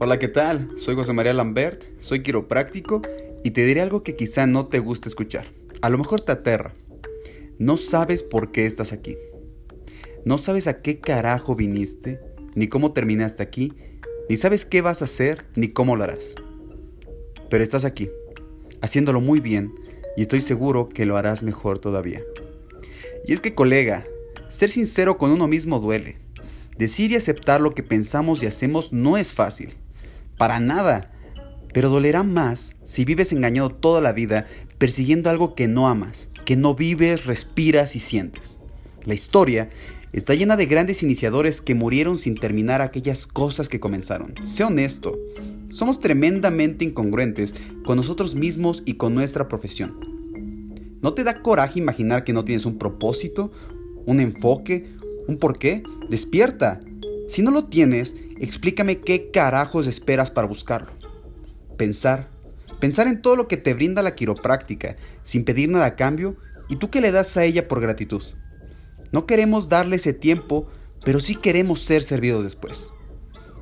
Hola, ¿qué tal? Soy José María Lambert, soy quiropráctico y te diré algo que quizá no te guste escuchar. A lo mejor te aterra. No sabes por qué estás aquí. No sabes a qué carajo viniste, ni cómo terminaste aquí, ni sabes qué vas a hacer, ni cómo lo harás. Pero estás aquí, haciéndolo muy bien, y estoy seguro que lo harás mejor todavía. Y es que, colega, ser sincero con uno mismo duele. Decir y aceptar lo que pensamos y hacemos no es fácil. Para nada. Pero dolerá más si vives engañado toda la vida persiguiendo algo que no amas, que no vives, respiras y sientes. La historia está llena de grandes iniciadores que murieron sin terminar aquellas cosas que comenzaron. Sé honesto, somos tremendamente incongruentes con nosotros mismos y con nuestra profesión. ¿No te da coraje imaginar que no tienes un propósito, un enfoque, un porqué? Despierta. Si no lo tienes, explícame qué carajos esperas para buscarlo. Pensar. Pensar en todo lo que te brinda la quiropráctica, sin pedir nada a cambio, y tú qué le das a ella por gratitud. No queremos darle ese tiempo, pero sí queremos ser servidos después.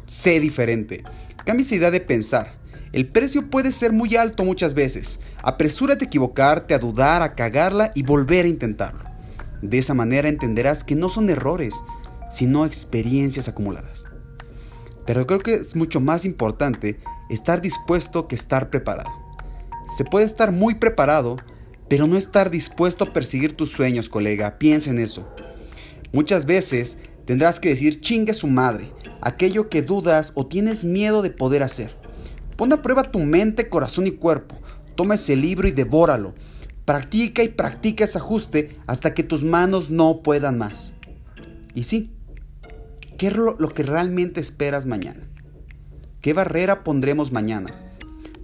Sé diferente. Cambia esa idea de pensar. El precio puede ser muy alto muchas veces. Apresúrate a equivocarte, a dudar, a cagarla y volver a intentarlo. De esa manera entenderás que no son errores, sino experiencias acumuladas. Pero creo que es mucho más importante estar dispuesto que estar preparado. Se puede estar muy preparado, pero no estar dispuesto a perseguir tus sueños, colega. Piensa en eso. Muchas veces tendrás que decir chingue su madre, aquello que dudas o tienes miedo de poder hacer. Pon a prueba tu mente, corazón y cuerpo. Toma ese libro y devóralo. Practica y practica ese ajuste hasta que tus manos no puedan más. Y sí, ¿qué es lo, que realmente esperas mañana? ¿Qué barrera pondremos mañana?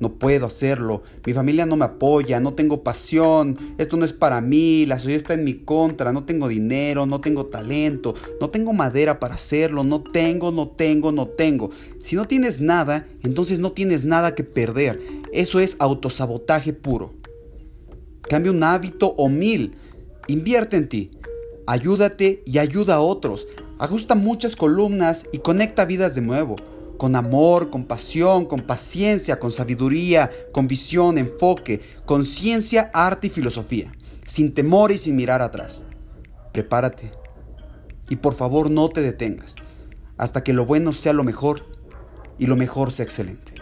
No puedo hacerlo, mi familia no me apoya, no tengo pasión, esto no es para mí, la sociedad está en mi contra, no tengo dinero, no tengo talento, no tengo madera para hacerlo, no tengo, no tengo, no tengo. Si no tienes nada, entonces no tienes nada que perder. Eso es autosabotaje puro. Cambia un hábito o mil. Invierte en ti. Ayúdate y ayuda a otros. Ajusta muchas columnas y conecta vidas de nuevo. Con amor, con pasión, con paciencia, con sabiduría, con visión, enfoque, conciencia, arte y filosofía. Sin temor y sin mirar atrás. Prepárate. Y por favor no te detengas. Hasta que lo bueno sea lo mejor y lo mejor sea excelente.